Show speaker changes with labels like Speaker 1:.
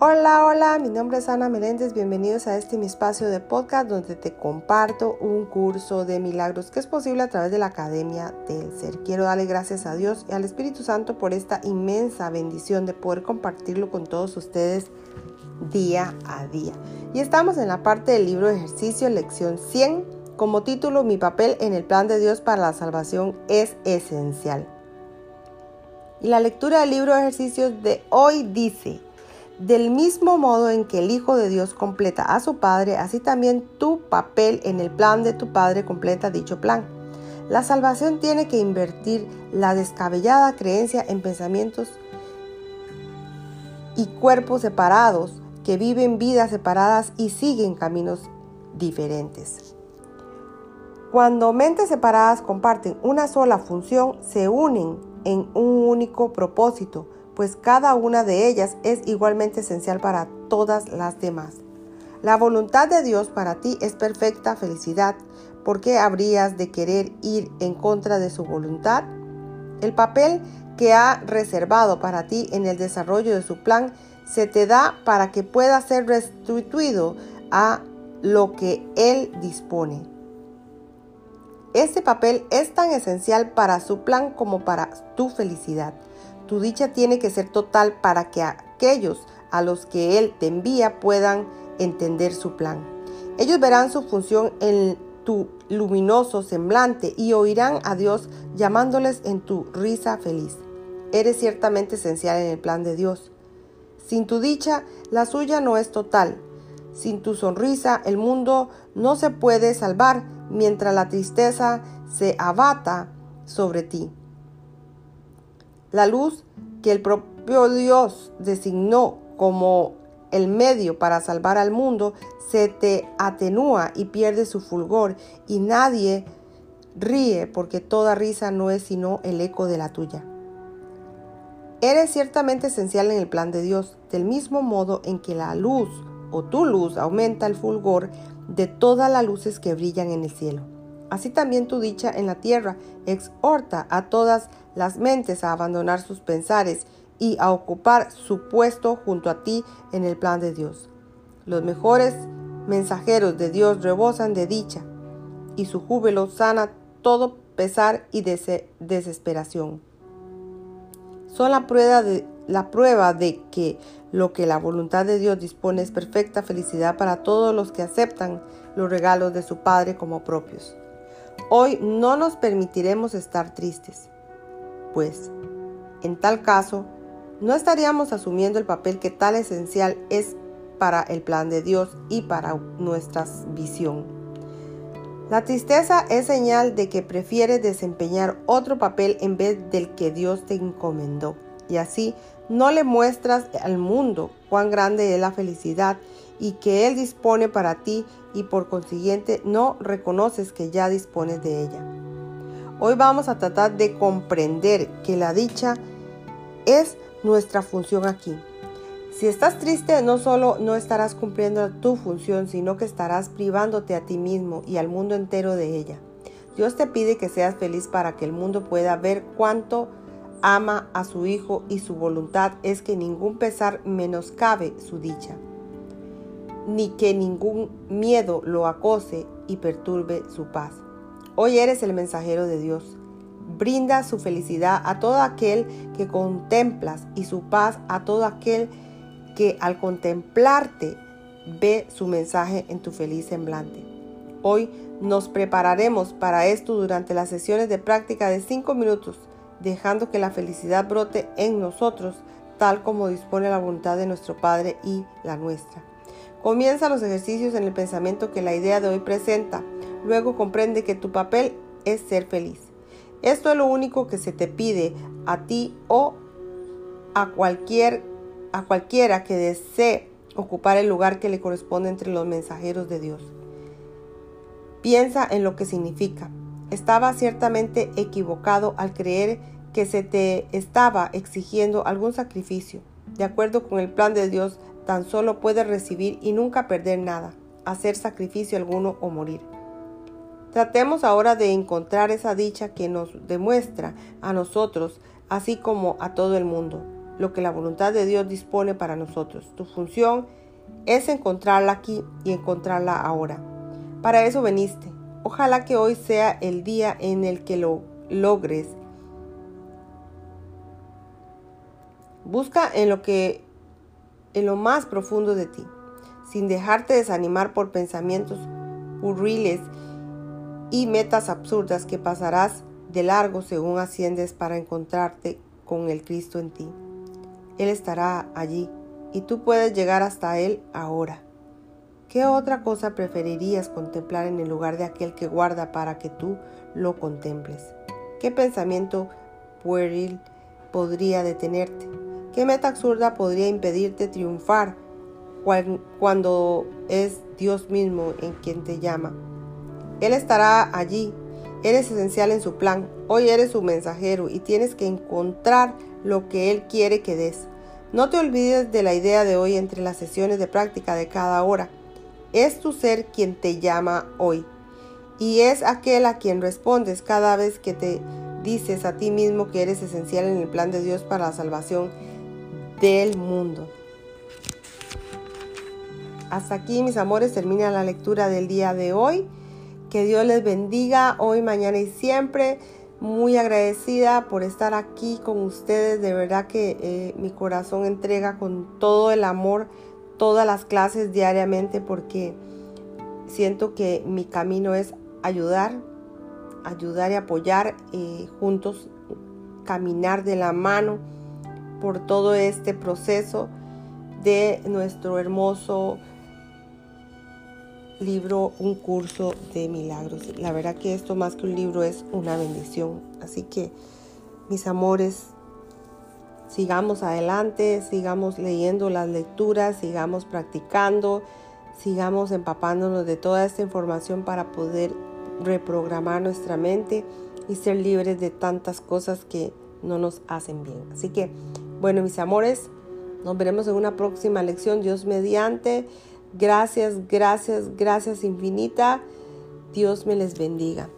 Speaker 1: Hola, hola, mi nombre es Ana Meléndez, bienvenidos a este mi espacio de podcast donde te comparto un curso de milagros que es posible a través de la Academia del Ser. Quiero darle gracias a Dios y al Espíritu Santo por esta inmensa bendición de poder compartirlo con todos ustedes día a día. Y estamos en la parte del libro de ejercicio, lección 100, como título Mi papel en el plan de Dios para la salvación es esencial. Y la lectura del libro de ejercicios de hoy dice, del mismo modo en que el Hijo de Dios completa a su Padre, así también tu papel en el plan de tu Padre completa dicho plan. La salvación tiene que invertir la descabellada creencia en pensamientos y cuerpos separados que viven vidas separadas y siguen caminos diferentes. Cuando mentes separadas comparten una sola función, se unen en un único propósito, pues cada una de ellas es igualmente esencial para todas las demás. La voluntad de Dios para ti es perfecta felicidad. ¿Por qué habrías de querer ir en contra de su voluntad? El papel que ha reservado para ti en el desarrollo de su plan se te da para que pueda ser restituido a lo que Él dispone. Este papel es tan esencial para su plan como para tu felicidad. Tu dicha tiene que ser total para que aquellos a los que Él te envía puedan entender su plan. Ellos verán su función en tu luminoso semblante y oirán a Dios llamándoles en tu risa feliz. Eres ciertamente esencial en el plan de Dios. Sin tu dicha, la suya no es total. Sin tu sonrisa, el mundo no se puede salvar mientras la tristeza se abata sobre ti. La luz que el propio Dios designó como el medio para salvar al mundo se te atenúa y pierde su fulgor y nadie ríe porque toda risa no es sino el eco de la tuya. Eres ciertamente esencial en el plan de Dios, del mismo modo en que la luz o tu luz aumenta el fulgor de todas las luces que brillan en el cielo. Así también tu dicha en la tierra exhorta a todas las mentes a abandonar sus pensares y a ocupar su puesto junto a ti en el plan de Dios. Los mejores mensajeros de Dios rebosan de dicha y su júbilo sana todo pesar y desesperación. Son la prueba, de, la prueba de que lo que la voluntad de Dios dispone es perfecta felicidad para todos los que aceptan los regalos de su Padre como propios. Hoy no nos permitiremos estar tristes, pues en tal caso no estaríamos asumiendo el papel que tal esencial es para el plan de Dios y para nuestra visión. La tristeza es señal de que prefieres desempeñar otro papel en vez del que Dios te encomendó. Y así no le muestras al mundo cuán grande es la felicidad y que Él dispone para ti y por consiguiente no reconoces que ya dispones de ella. Hoy vamos a tratar de comprender que la dicha es nuestra función aquí. Si estás triste, no solo no estarás cumpliendo tu función, sino que estarás privándote a ti mismo y al mundo entero de ella. Dios te pide que seas feliz para que el mundo pueda ver cuánto ama a su Hijo y su voluntad es que ningún pesar menoscabe su dicha ni que ningún miedo lo acose y perturbe su paz. Hoy eres el mensajero de Dios. Brinda su felicidad a todo aquel que contemplas y su paz a todo aquel que al contemplarte ve su mensaje en tu feliz semblante. Hoy nos prepararemos para esto durante las sesiones de práctica de 5 minutos, dejando que la felicidad brote en nosotros, tal como dispone la voluntad de nuestro Padre y la nuestra. Comienza los ejercicios en el pensamiento que la idea de hoy presenta. Luego comprende que tu papel es ser feliz. Esto es lo único que se te pide a ti o a, cualquier, a cualquiera que desee ocupar el lugar que le corresponde entre los mensajeros de Dios. Piensa en lo que significa. Estaba ciertamente equivocado al creer que se te estaba exigiendo algún sacrificio. De acuerdo con el plan de Dios, tan solo puedes recibir y nunca perder nada, hacer sacrificio alguno o morir. Tratemos ahora de encontrar esa dicha que nos demuestra a nosotros, así como a todo el mundo. lo que la voluntad de Dios dispone para nosotros. Tu función es encontrarla aquí y encontrarla ahora. Para eso veniste. Ojalá que hoy sea el día en el que lo logres. Busca en lo que en lo más profundo de ti, sin dejarte desanimar por pensamientos hurriles y metas absurdas que pasarás de largo según asciendes para encontrarte con el Cristo en ti. Él estará allí y tú puedes llegar hasta Él ahora. ¿Qué otra cosa preferirías contemplar en el lugar de aquel que guarda para que tú lo contemples? ¿Qué pensamiento pueril podría detenerte? ¿Qué meta absurda podría impedirte triunfar cuando es Dios mismo en quien te llama? Él estará allí. Eres esencial en su plan. Hoy eres su mensajero y tienes que encontrar lo que Él quiere que des. No te olvides de la idea de hoy entre las sesiones de práctica de cada hora. Es tu ser quien te llama hoy. Y es aquel a quien respondes cada vez que te dices a ti mismo que eres esencial en el plan de Dios para la salvación del mundo. Hasta aquí, mis amores, termina la lectura del día de hoy. Que Dios les bendiga hoy, mañana y siempre muy agradecida por estar aquí con ustedes. De verdad que eh, mi corazón entrega con todo el amor todas las clases diariamente porque siento que mi camino es ayudar, ayudar y apoyar eh, juntos, caminar de la mano por todo este proceso de nuestro hermoso libro, un curso de milagros. La verdad que esto más que un libro es una bendición. Así que, mis amores, sigamos adelante, sigamos leyendo las lecturas, sigamos practicando, sigamos empapándonos de toda esta información para poder reprogramar nuestra mente y ser libres de tantas cosas que no nos hacen bien. Así que, bueno, mis amores, nos veremos en una próxima lección, Dios mediante. Gracias, gracias, gracias infinita. Dios me les bendiga.